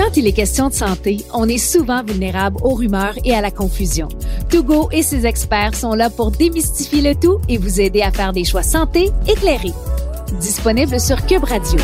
Quand il est question de santé, on est souvent vulnérable aux rumeurs et à la confusion. Togo et ses experts sont là pour démystifier le tout et vous aider à faire des choix santé éclairés. Disponible sur Cube Radio.